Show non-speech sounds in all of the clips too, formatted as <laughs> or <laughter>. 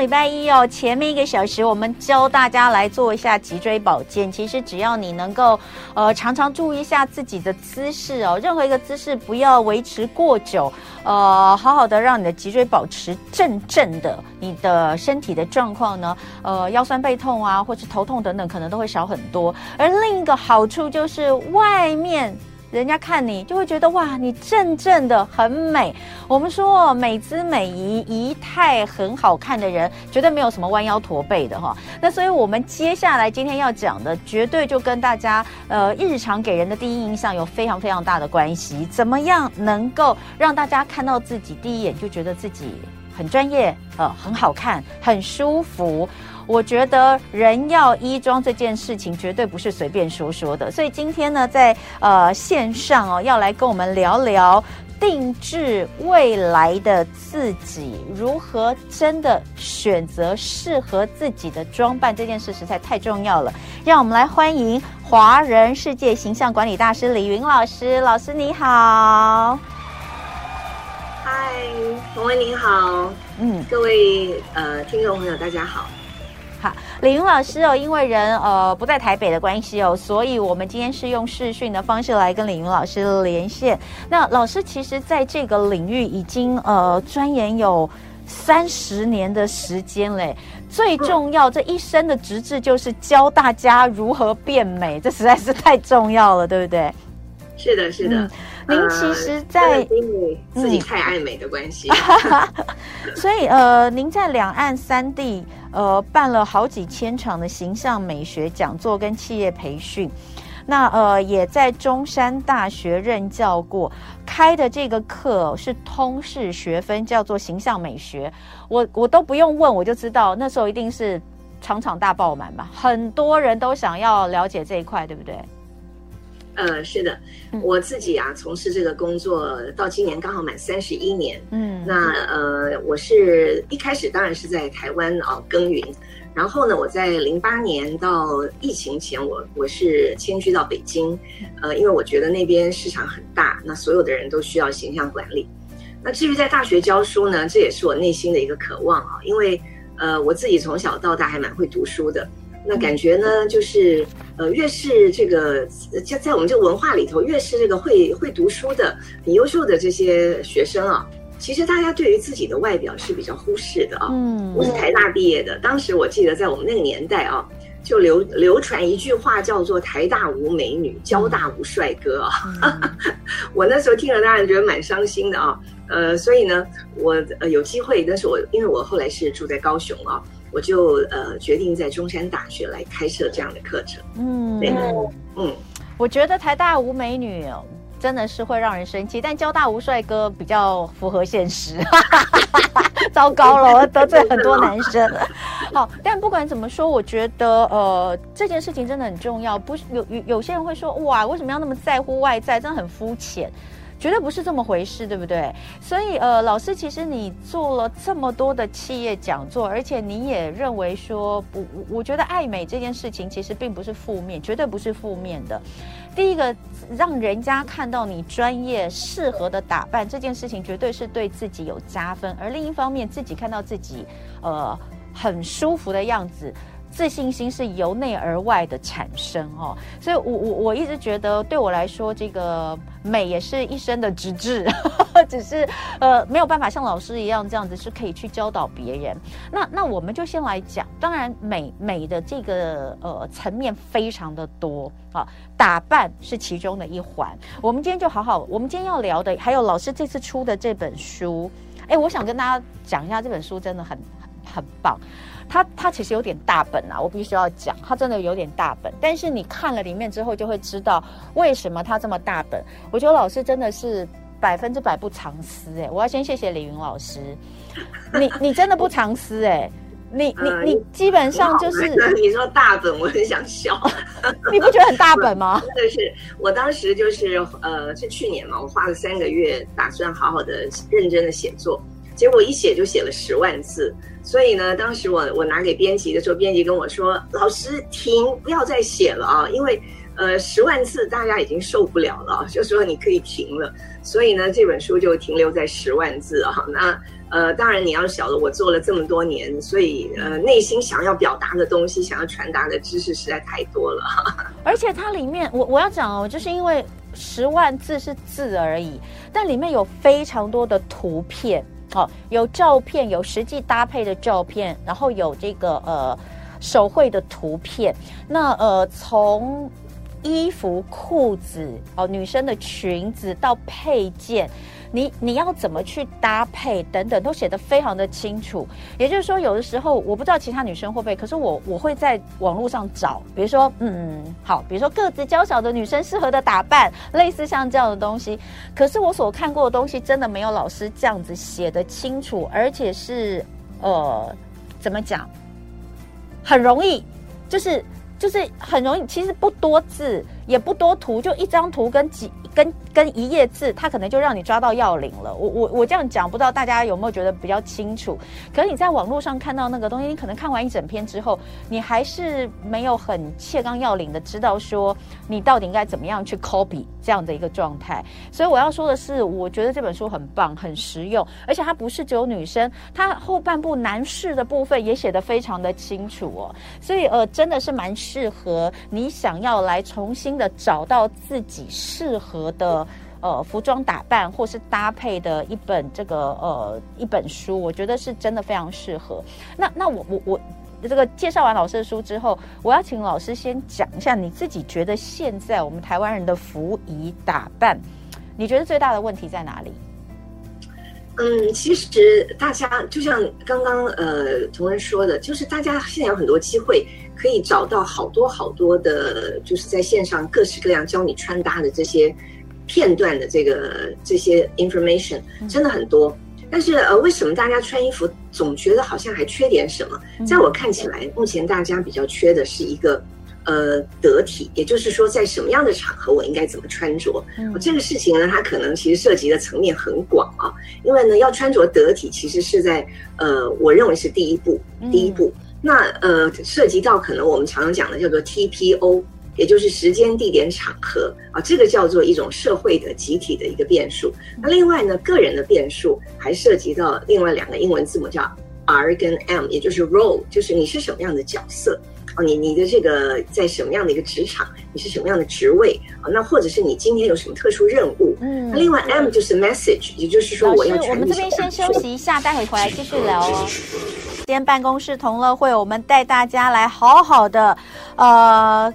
礼拜一哦，前面一个小时我们教大家来做一下脊椎保健。其实只要你能够呃常常注意一下自己的姿势哦，任何一个姿势不要维持过久，呃，好好的让你的脊椎保持正正的，你的身体的状况呢，呃，腰酸背痛啊，或是头痛等等，可能都会少很多。而另一个好处就是外面。人家看你就会觉得哇，你正正的很美。我们说美姿美仪、仪态很好看的人，绝对没有什么弯腰驼背的哈。那所以我们接下来今天要讲的，绝对就跟大家呃日常给人的第一印象有非常非常大的关系。怎么样能够让大家看到自己第一眼就觉得自己很专业，呃，很好看，很舒服？我觉得人要衣装这件事情绝对不是随便说说的，所以今天呢，在呃线上哦，要来跟我们聊聊定制未来的自己，如何真的选择适合自己的装扮，这件事实在太重要了。让我们来欢迎华人世界形象管理大师李云老师，老师你好。嗨，冯威你好，嗯，各位呃听众朋友大家好。好，李云老师哦，因为人呃不在台北的关系哦，所以我们今天是用视讯的方式来跟李云老师连线。那老师其实在这个领域已经呃钻研有三十年的时间嘞。<laughs> 最重要，这一生的职志就是教大家如何变美，这实在是太重要了，对不对？是的，是的。嗯您其实在，在因为自己太爱美的关系，嗯、<laughs> 所以呃，您在两岸三地呃办了好几千场的形象美学讲座跟企业培训，那呃也在中山大学任教过，开的这个课是通识学分，叫做形象美学。我我都不用问，我就知道那时候一定是场场大爆满吧，很多人都想要了解这一块，对不对？呃，是的，我自己啊，从事这个工作到今年刚好满三十一年。嗯，那呃，我是一开始当然是在台湾啊耕耘，然后呢，我在零八年到疫情前我，我我是迁居到北京，呃，因为我觉得那边市场很大，那所有的人都需要形象管理。那至于在大学教书呢，这也是我内心的一个渴望啊，因为呃，我自己从小到大还蛮会读书的。那感觉呢，就是呃，越是这个在在我们这个文化里头，越是这个会会读书的、很优秀的这些学生啊，其实大家对于自己的外表是比较忽视的啊。嗯，我是台大毕业的，当时我记得在我们那个年代啊，就流流传一句话叫做“台大无美女，交大无帅哥”啊。<laughs> 我那时候听了，当然觉得蛮伤心的啊。呃，所以呢，我呃有机会，但是我因为我后来是住在高雄啊。我就呃决定在中山大学来开设这样的课程。嗯，对，嗯，我觉得台大无美女真的是会让人生气，但交大无帅哥比较符合现实。<laughs> 糟糕了，我得罪很多男生。<laughs> 好，但不管怎么说，我觉得呃这件事情真的很重要。不是有有有些人会说哇，为什么要那么在乎外在？真的很肤浅。绝对不是这么回事，对不对？所以，呃，老师，其实你做了这么多的企业讲座，而且你也认为说，不，我觉得爱美这件事情其实并不是负面，绝对不是负面的。第一个，让人家看到你专业、适合的打扮这件事情，绝对是对自己有加分。而另一方面，自己看到自己，呃，很舒服的样子。自信心是由内而外的产生哦，所以我我我一直觉得，对我来说，这个美也是一生的职志，<laughs> 只是呃没有办法像老师一样这样子是可以去教导别人。那那我们就先来讲，当然美美的这个呃层面非常的多啊，打扮是其中的一环。我们今天就好好，我们今天要聊的还有老师这次出的这本书，哎，我想跟大家讲一下这本书真的很很很棒。它它其实有点大本啊，我必须要讲，它真的有点大本。但是你看了里面之后，就会知道为什么它这么大本。我觉得老师真的是百分之百不藏私哎，我要先谢谢李云老师，你 <laughs> 你真的不藏私哎，你你你基本上就是你说大本，我很想笑，<laughs> 你不觉得很大本吗？<laughs> 真的是，我当时就是呃，是去年嘛，我花了三个月，打算好好的认真的写作。结果一写就写了十万字，所以呢，当时我我拿给编辑的时候，编辑跟我说：“老师停，不要再写了啊，因为呃，十万字大家已经受不了了，就说你可以停了。所以呢，这本书就停留在十万字啊。那呃，当然你要晓得，我做了这么多年，所以呃，内心想要表达的东西，想要传达的知识实在太多了。<laughs> 而且它里面，我我要讲哦，就是因为十万字是字而已，但里面有非常多的图片，好，有照片，有实际搭配的照片，然后有这个呃手绘的图片。那呃从衣服、裤子哦，女生的裙子到配件，你你要怎么去搭配等等，都写得非常的清楚。也就是说，有的时候我不知道其他女生会不会，可是我我会在网络上找，比如说嗯好，比如说个子娇小的女生适合的打扮，类似像这样的东西。可是我所看过的东西，真的没有老师这样子写得清楚，而且是呃怎么讲，很容易就是。就是很容易，其实不多字，也不多图，就一张图跟几跟跟一页字，它可能就让你抓到要领了。我我我这样讲，不知道大家有没有觉得比较清楚？可是你在网络上看到那个东西，你可能看完一整篇之后，你还是没有很切纲要领的知道说你到底应该怎么样去 copy 这样的一个状态。所以我要说的是，我觉得这本书很棒，很实用，而且它不是只有女生，它后半部男士的部分也写得非常的清楚哦。所以呃，真的是蛮。适合你想要来重新找到自己适合的呃服装打扮或是搭配的一本这个呃一本书，我觉得是真的非常适合。那那我我我这个介绍完老师的书之后，我要请老师先讲一下你自己觉得现在我们台湾人的服仪打扮，你觉得最大的问题在哪里？嗯，其实大家就像刚刚呃同仁说的，就是大家现在有很多机会。可以找到好多好多的，就是在线上各式各样教你穿搭的这些片段的这个这些 information 真的很多。但是呃，为什么大家穿衣服总觉得好像还缺点什么？在我看起来，目前大家比较缺的是一个呃得体，也就是说，在什么样的场合我应该怎么穿着。这个事情呢，它可能其实涉及的层面很广啊。因为呢，要穿着得体，其实是在呃，我认为是第一步，第一步。那呃，涉及到可能我们常常讲的叫做 TPO，也就是时间、地点、场合啊，这个叫做一种社会的集体的一个变数。那另外呢，个人的变数还涉及到另外两个英文字母叫 R 跟 M，也就是 role，就是你是什么样的角色哦？你你的这个在什么样的一个职场？你是什么样的职位啊？那或者是你今天有什么特殊任务？嗯，那另外 M 就是 message，也就是说我要传递。我们这边先休息一下，待会回来继续聊哦。今天办公室同乐会，我们带大家来好好的，呃，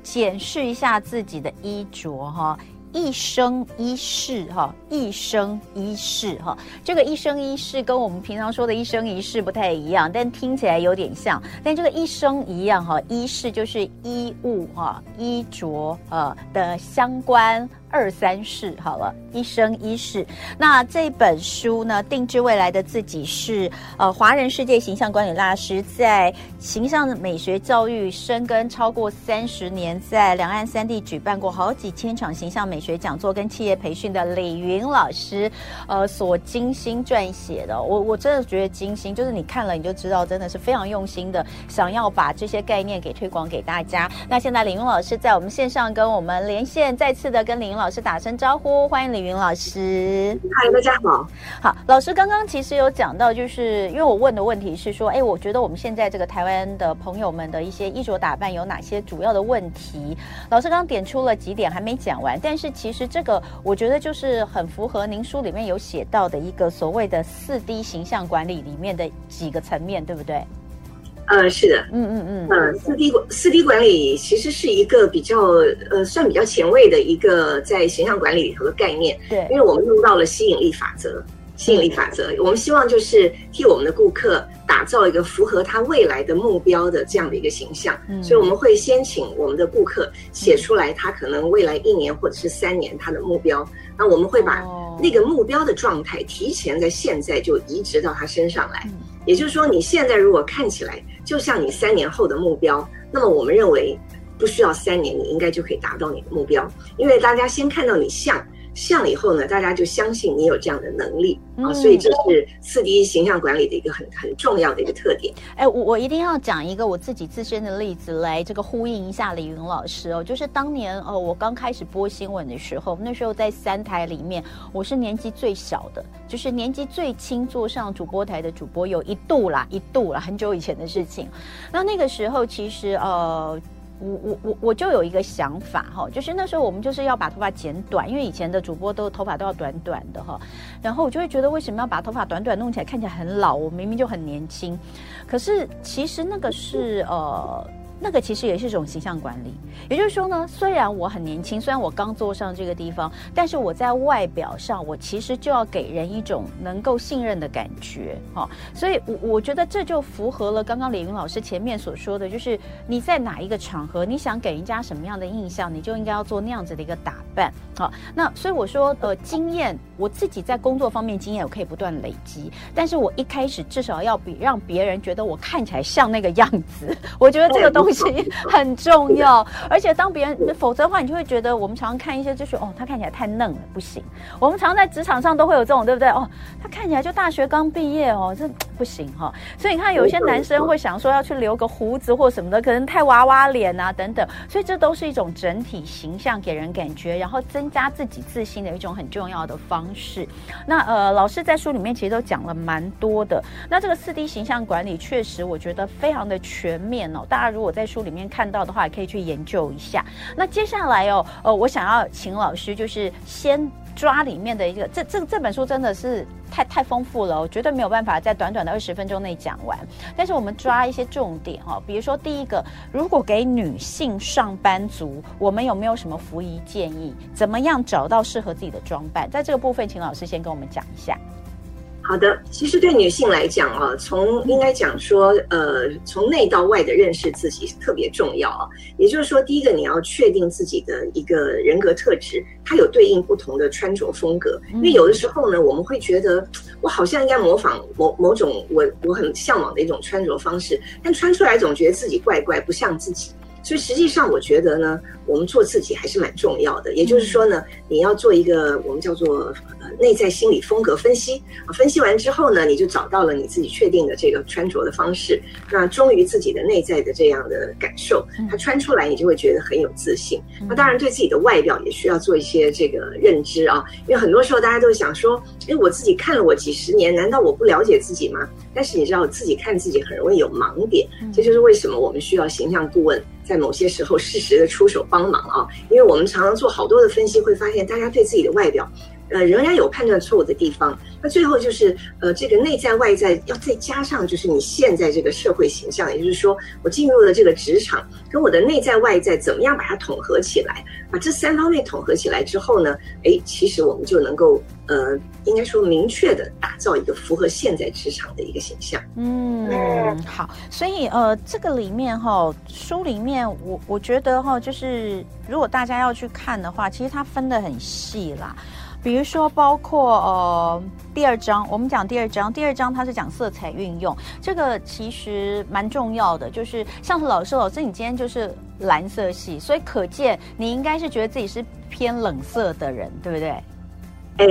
检视一下自己的衣着哈，一生一世哈，一生一世哈，这个一生一世跟我们平常说的一生一世不太一样，但听起来有点像，但这个一生一样哈，一世就是衣物哈，衣着呃的相关。二三世好了，一生一世。那这本书呢，定制未来的自己是呃华人世界形象管理大师，在形象美学教育深耕超过三十年，在两岸三地举办过好几千场形象美学讲座跟企业培训的李云老师，呃所精心撰写的。我我真的觉得精心，就是你看了你就知道，真的是非常用心的，想要把这些概念给推广给大家。那现在李云老师在我们线上跟我们连线，再次的跟李云老师打声招呼，欢迎李云老师。嗨，大家好。好，老师刚刚其实有讲到，就是因为我问的问题是说，哎，我觉得我们现在这个台湾的朋友们的一些衣着打扮有哪些主要的问题？老师刚刚点出了几点，还没讲完。但是其实这个我觉得就是很符合您书里面有写到的一个所谓的四 D 形象管理里面的几个层面，对不对？呃，是的，嗯嗯嗯，呃，四 D 管四 D 管理其实是一个比较呃，算比较前卫的一个在形象管理里头的概念。对，因为我们用到了吸引力法则，吸引力法则，我们希望就是替我们的顾客打造一个符合他未来的目标的这样的一个形象。嗯，所以我们会先请我们的顾客写出来他可能未来一年或者是三年他的目标，那我们会把那个目标的状态提前在现在就移植到他身上来。也就是说，你现在如果看起来，就像你三年后的目标，那么我们认为不需要三年，你应该就可以达到你的目标。因为大家先看到你像，像以后呢，大家就相信你有这样的能力啊、嗯，所以这是四 D 形象管理的一个很很重要的一个特点。哎，我我一定要讲一个我自己自身的例子来这个呼应一下李云老师哦，就是当年呃我刚开始播新闻的时候，那时候在三台里面，我是年纪最小的，就是年纪最轻坐上主播台的主播，有一度啦，一度啦，很久以前的事情。那那个时候其实呃。我我我我就有一个想法哈，就是那时候我们就是要把头发剪短，因为以前的主播都头发都要短短的哈，然后我就会觉得为什么要把头发短短弄起来，看起来很老？我明明就很年轻，可是其实那个是呃。那个其实也是一种形象管理，也就是说呢，虽然我很年轻，虽然我刚坐上这个地方，但是我在外表上，我其实就要给人一种能够信任的感觉，哈、所以，我我觉得这就符合了刚刚李云老师前面所说的，就是你在哪一个场合，你想给人家什么样的印象，你就应该要做那样子的一个打扮，好、那所以我说，呃，经验，我自己在工作方面经验，我可以不断累积，但是我一开始至少要比让别人觉得我看起来像那个样子，我觉得这个东西。很重要，而且当别人，否则的话，你就会觉得我们常常看一些，就是哦，他看起来太嫩了，不行。我们常常在职场上都会有这种，对不对？哦，他看起来就大学刚毕业哦，这不行哈、所以你看，有些男生会想说要去留个胡子或什么的，可能太娃娃脸啊等等。所以这都是一种整体形象给人感觉，然后增加自己自信的一种很重要的方式。那呃，老师在书里面其实都讲了蛮多的。那这个四 D 形象管理确实我觉得非常的全面哦。大家如果在在书里面看到的话，可以去研究一下。那接下来哦，呃，我想要请老师，就是先抓里面的一个，这这这本书真的是太太丰富了，我绝对没有办法在短短的二十分钟内讲完。但是我们抓一些重点、哦，比如说第一个，如果给女性上班族，我们有没有什么服仪建议？怎么样找到适合自己的装扮？在这个部分，请老师先跟我们讲一下。好的，其实对女性来讲啊，从应该讲说，呃，从内到外的认识自己特别重要啊。也就是说，第一个你要确定自己的一个人格特质，它有对应不同的穿着风格。因为有的时候呢，我们会觉得我好像应该模仿某某种我我很向往的一种穿着方式，但穿出来总觉得自己怪怪，不像自己。所以实际上，我觉得呢，我们做自己还是蛮重要的。也就是说呢，你要做一个我们叫做呃内在心理风格分析啊。分析完之后呢，你就找到了你自己确定的这个穿着的方式，那忠于自己的内在的这样的感受，它穿出来你就会觉得很有自信。那当然对自己的外表也需要做一些这个认知啊，因为很多时候大家都想说，哎，我自己看了我几十年，难道我不了解自己吗？但是你知道，自己看自己很容易有盲点，这就是为什么我们需要形象顾问。在某些时候适时的出手帮忙啊，因为我们常常做好多的分析，会发现大家对自己的外表，呃，仍然有判断错误的地方。那最后就是，呃，这个内在外在要再加上，就是你现在这个社会形象，也就是说，我进入了这个职场，跟我的内在外在怎么样把它统合起来，把这三方面统合起来之后呢，哎，其实我们就能够，呃，应该说明确的打造一个符合现在职场的一个形象。嗯，好，所以呃，这个里面哈、哦，书里面我我觉得哈、哦，就是如果大家要去看的话，其实它分得很细啦。比如说，包括呃第二章，我们讲第二章，第二章它是讲色彩运用，这个其实蛮重要的。就是像是老师，老师你今天就是蓝色系，所以可见你应该是觉得自己是偏冷色的人，对不对？哎，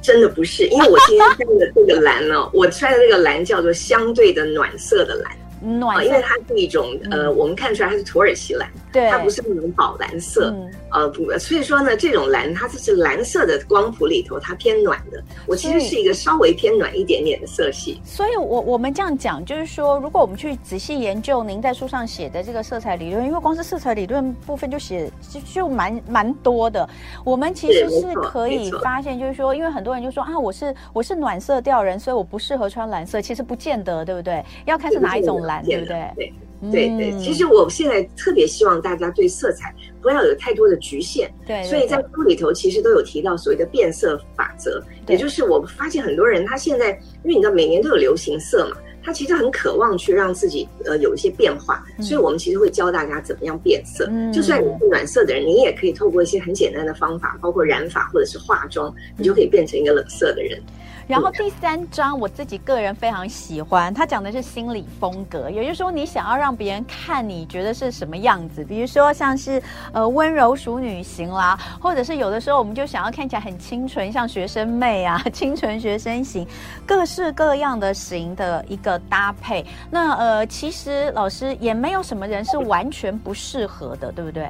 真的不是，因为我今天穿的这个蓝呢，<laughs> 我穿的这个蓝叫做相对的暖色的蓝。暖，因为它是一种呃、嗯，我们看出来它是土耳其蓝，对，它不是那种宝蓝色，嗯、呃不，所以说呢，这种蓝它就是蓝色的光谱里头，它偏暖的。我其实是一个稍微偏暖一点点的色系。所以我我们这样讲，就是说，如果我们去仔细研究您在书上写的这个色彩理论，因为光是色彩理论部分就写就就蛮蛮多的。我们其实是可以发现，就是说，因为很多人就说啊，我是我是暖色调人，所以我不适合穿蓝色。其实不见得，对不对？要看是哪一种蓝。对不对？对对对，其实我现在特别希望大家对色彩不要有太多的局限。对，所以在书里头其实都有提到所谓的变色法则，也就是我发现很多人他现在，因为你知道每年都有流行色嘛，他其实很渴望去让自己呃有一些变化，所以我们其实会教大家怎么样变色。嗯，就算你是暖色的人，你也可以透过一些很简单的方法，包括染发或者是化妆，你就可以变成一个冷色的人。然后第三章我自己个人非常喜欢，它讲的是心理风格，也就是说你想要让别人看你觉得是什么样子，比如说像是呃温柔淑女型啦，或者是有的时候我们就想要看起来很清纯，像学生妹啊，<laughs> 清纯学生型，各式各样的型的一个搭配。那呃其实老师也没有什么人是完全不适合的，对不对？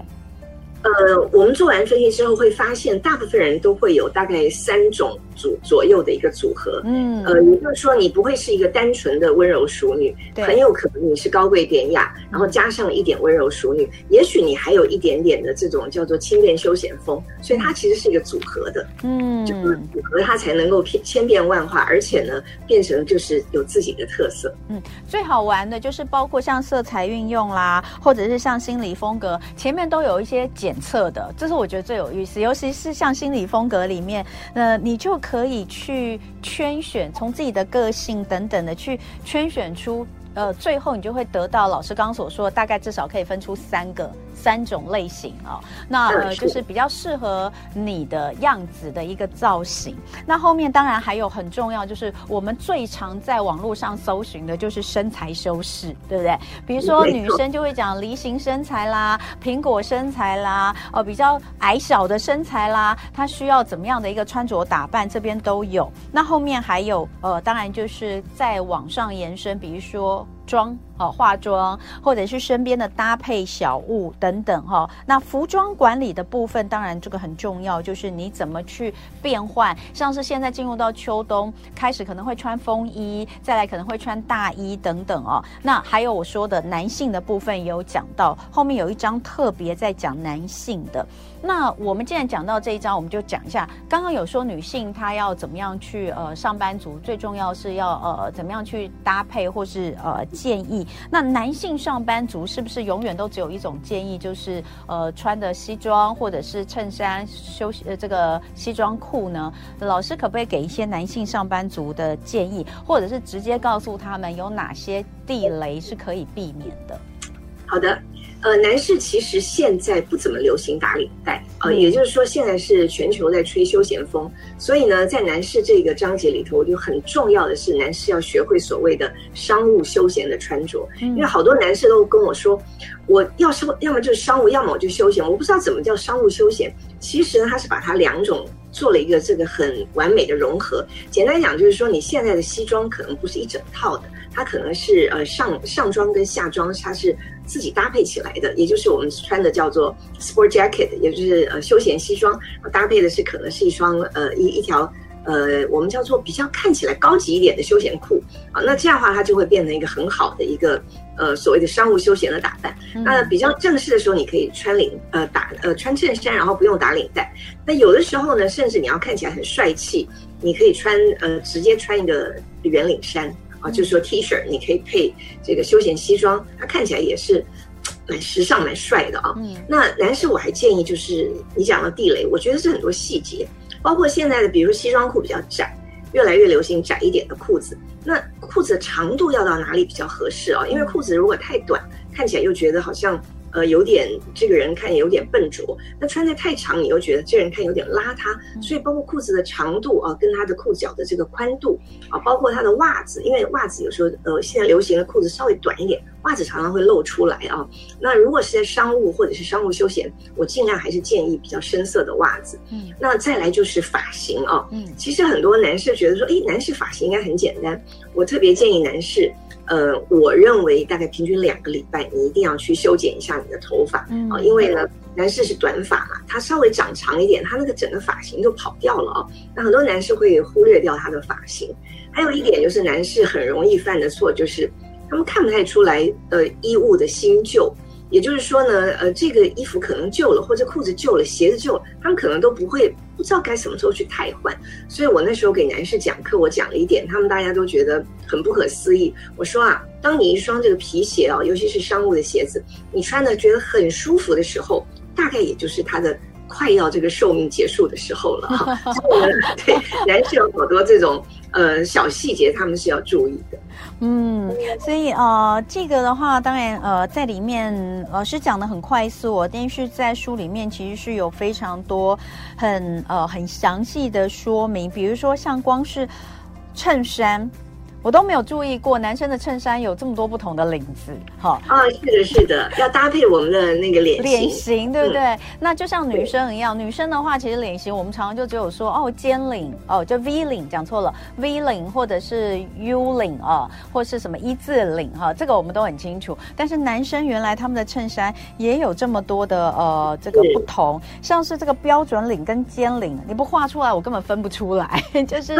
呃，我们做完分析之后会发现，大部分人都会有大概三种组左右的一个组合。嗯，呃，也就是说，你不会是一个单纯的温柔淑女，很有可能你是高贵典雅，然后加上一点温柔淑女，也许你还有一点点的这种叫做轻便休闲风，所以它其实是一个组合的。嗯，就是组合它才能够千变万化，而且呢，变成就是有自己的特色。嗯，最好玩的就是包括像色彩运用啦，或者是像心理风格，前面都有一些简。检测的，这是我觉得最有意思，尤其是像心理风格里面，呃，你就可以去圈选，从自己的个性等等的去圈选出，呃，最后你就会得到老师刚刚所说，大概至少可以分出三个。三种类型啊、哦，那呃就是比较适合你的样子的一个造型。那后面当然还有很重要，就是我们最常在网络上搜寻的就是身材修饰，对不对？比如说女生就会讲梨形身材啦、苹果身材啦，哦比较矮小的身材啦，她需要怎么样的一个穿着打扮，这边都有。那后面还有呃，当然就是在网上延伸，比如说。妆哦，化妆或者是身边的搭配小物等等哈、那服装管理的部分，当然这个很重要，就是你怎么去变换。像是现在进入到秋冬，开始可能会穿风衣，再来可能会穿大衣等等哦。那还有我说的男性的部分也有讲到，后面有一章特别在讲男性的。那我们既然讲到这一章，我们就讲一下。刚刚有说女性她要怎么样去呃上班族，最重要是要呃怎么样去搭配或是呃建议。那男性上班族是不是永远都只有一种建议，就是呃穿的西装或者是衬衫休息呃这个西装裤呢？老师可不可以给一些男性上班族的建议，或者是直接告诉他们有哪些地雷是可以避免的？好的。呃，男士其实现在不怎么流行打领带啊，呃，也就是说现在是全球在吹休闲风，所以呢，在男士这个章节里头，就很重要的是，男士要学会所谓的商务休闲的穿着，因为好多男士都跟我说，我要是要么就是商务，要么我就休闲，我不知道怎么叫商务休闲。其实呢，他是把它两种做了一个这个很完美的融合。简单讲就是说，你现在的西装可能不是一整套的，它可能是呃上上装跟下装它是。自己搭配起来的，也就是我们穿的叫做 sport jacket，也就是呃休闲西装，搭配的是可能是一双呃一一条呃我们叫做比较看起来高级一点的休闲裤啊，那这样的话它就会变成一个很好的一个呃所谓的商务休闲的打扮。嗯、那比较正式的时候，你可以穿领呃打呃穿衬衫，然后不用打领带。那有的时候呢，甚至你要看起来很帅气，你可以穿呃直接穿一个圆领衫。啊，就是说 T 恤，你可以配这个休闲西装，它看起来也是蛮时尚、蛮帅的啊。嗯，那男士我还建议，就是你讲的地雷，我觉得是很多细节，包括现在的，比如说西装裤比较窄，越来越流行窄一点的裤子。那裤子的长度要到哪里比较合适啊？因为裤子如果太短，看起来又觉得好像。呃，有点这个人看有点笨拙，那穿的太长，你又觉得这人看有点邋遢，所以包括裤子的长度啊，跟他的裤脚的这个宽度啊，包括他的袜子，因为袜子有时候呃，现在流行的裤子稍微短一点，袜子常常会露出来啊。那如果是在商务或者是商务休闲，我尽量还是建议比较深色的袜子。嗯，那再来就是发型啊，嗯，其实很多男士觉得说，诶，男士发型应该很简单，我特别建议男士。呃，我认为大概平均两个礼拜，你一定要去修剪一下你的头发啊，嗯、因为呢，男士是短发嘛，他稍微长长一点，他那个整个发型就跑掉了啊。那很多男士会忽略掉他的发型。还有一点就是，男士很容易犯的错就是，他们看不太出来呃衣物的新旧。也就是说呢，呃，这个衣服可能旧了，或者裤子旧了，鞋子旧了，他们可能都不会不知道该什么时候去汰换。所以我那时候给男士讲课，我讲了一点，他们大家都觉得很不可思议。我说啊，当你一双这个皮鞋啊，尤其是商务的鞋子，你穿的觉得很舒服的时候，大概也就是它的快要这个寿命结束的时候了哈。所以呢，<laughs> 对，男士有好多这种呃小细节，他们是要注意的。嗯，所以呃，这个的话，当然呃，在里面老师讲的很快速哦，但是在书里面其实是有非常多很呃很详细的说明，比如说像光是衬衫。我都没有注意过，男生的衬衫有这么多不同的领子，哈。啊，是的，是的，要搭配我们的那个脸脸型，对不对？嗯、那就像女生一样，女生的话，其实脸型我们常常就只有说哦，尖领哦，就 V 领，讲错了，V 领或者是 U 领啊，或是什么一字领哈，这个我们都很清楚。但是男生原来他们的衬衫也有这么多的呃这个不同，像是这个标准领跟尖领，你不画出来，我根本分不出来，<laughs> 就是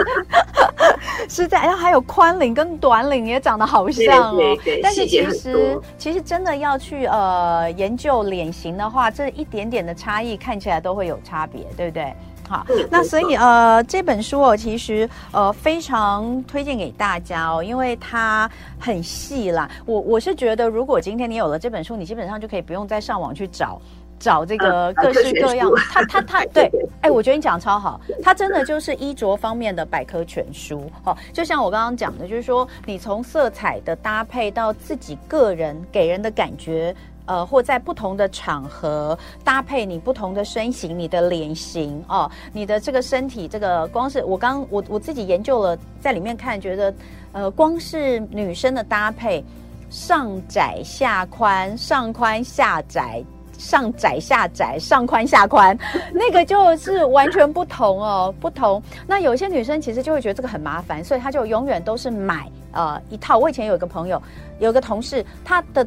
<laughs> 是在，然后还有宽。领跟短领也长得好像哦，但是其实其实真的要去呃研究脸型的话，这一点点的差异看起来都会有差别，对不对？好，那所以呃这本书哦，其实呃非常推荐给大家哦，因为它很细啦。我我是觉得，如果今天你有了这本书，你基本上就可以不用再上网去找。找这个各式各样，他他他 <laughs> 对，哎，我觉得你讲的超好，他真的就是衣着方面的百科全书。好，就像我刚刚讲的，就是说你从色彩的搭配到自己个人给人的感觉，呃，或在不同的场合搭配你不同的身形、你的脸型哦，你的这个身体，这个光是我刚我我自己研究了，在里面看，觉得呃，光是女生的搭配，上窄下宽，上宽下窄。上窄下窄，上宽下宽，<laughs> 那个就是完全不同哦，不同。那有些女生其实就会觉得这个很麻烦，所以她就永远都是买呃一套。我以前有一个朋友，有个同事，她的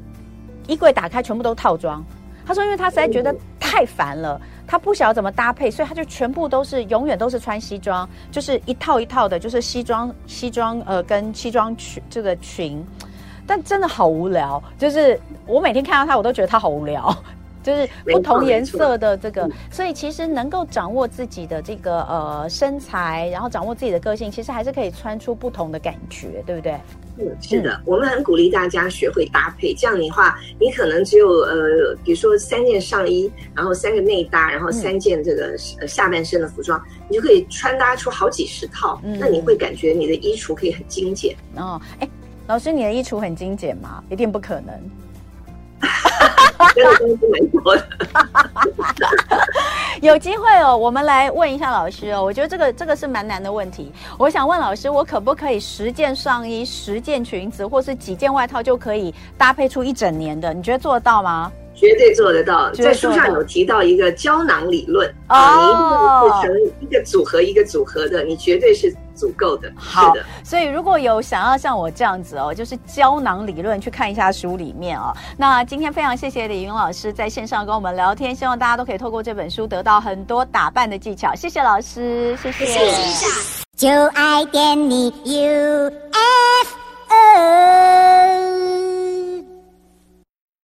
衣柜打开全部都套装。她说，因为她实在觉得太烦了，她不晓得怎么搭配，所以她就全部都是永远都是穿西装，就是一套一套的，就是西装西装呃跟西装裙这个裙。但真的好无聊，就是我每天看到他，我都觉得他好无聊。就是不同颜色的这个，所以其实能够掌握自己的这个呃身材，然后掌握自己的个性，其实还是可以穿出不同的感觉，对不对？嗯，是的，我们很鼓励大家学会搭配。这样的话，你可能只有呃，比如说三件上衣，然后三个内搭，然后三件这个呃下半身的服装，你就可以穿搭出好几十套。嗯，那你会感觉你的衣橱可以很精简哦。哎，老师，你的衣橱很精简吗？一定不可能。哈哈哈有机会哦，我们来问一下老师哦。我觉得这个这个是蛮难的问题。我想问老师，我可不可以十件上衣、十件裙子，或是几件外套就可以搭配出一整年的？你觉得做得到吗？绝对做得到，在书上有提到一个胶囊理论啊，你一定会成一个组合一个组合的，你绝对是足够的。好的，所以如果有想要像我这样子哦，就是胶囊理论，去看一下书里面哦。那今天非常谢谢李云老师在线上跟我们聊天，希望大家都可以透过这本书得到很多打扮的技巧。谢谢老师，谢谢。谢谢。就爱点你 UFO。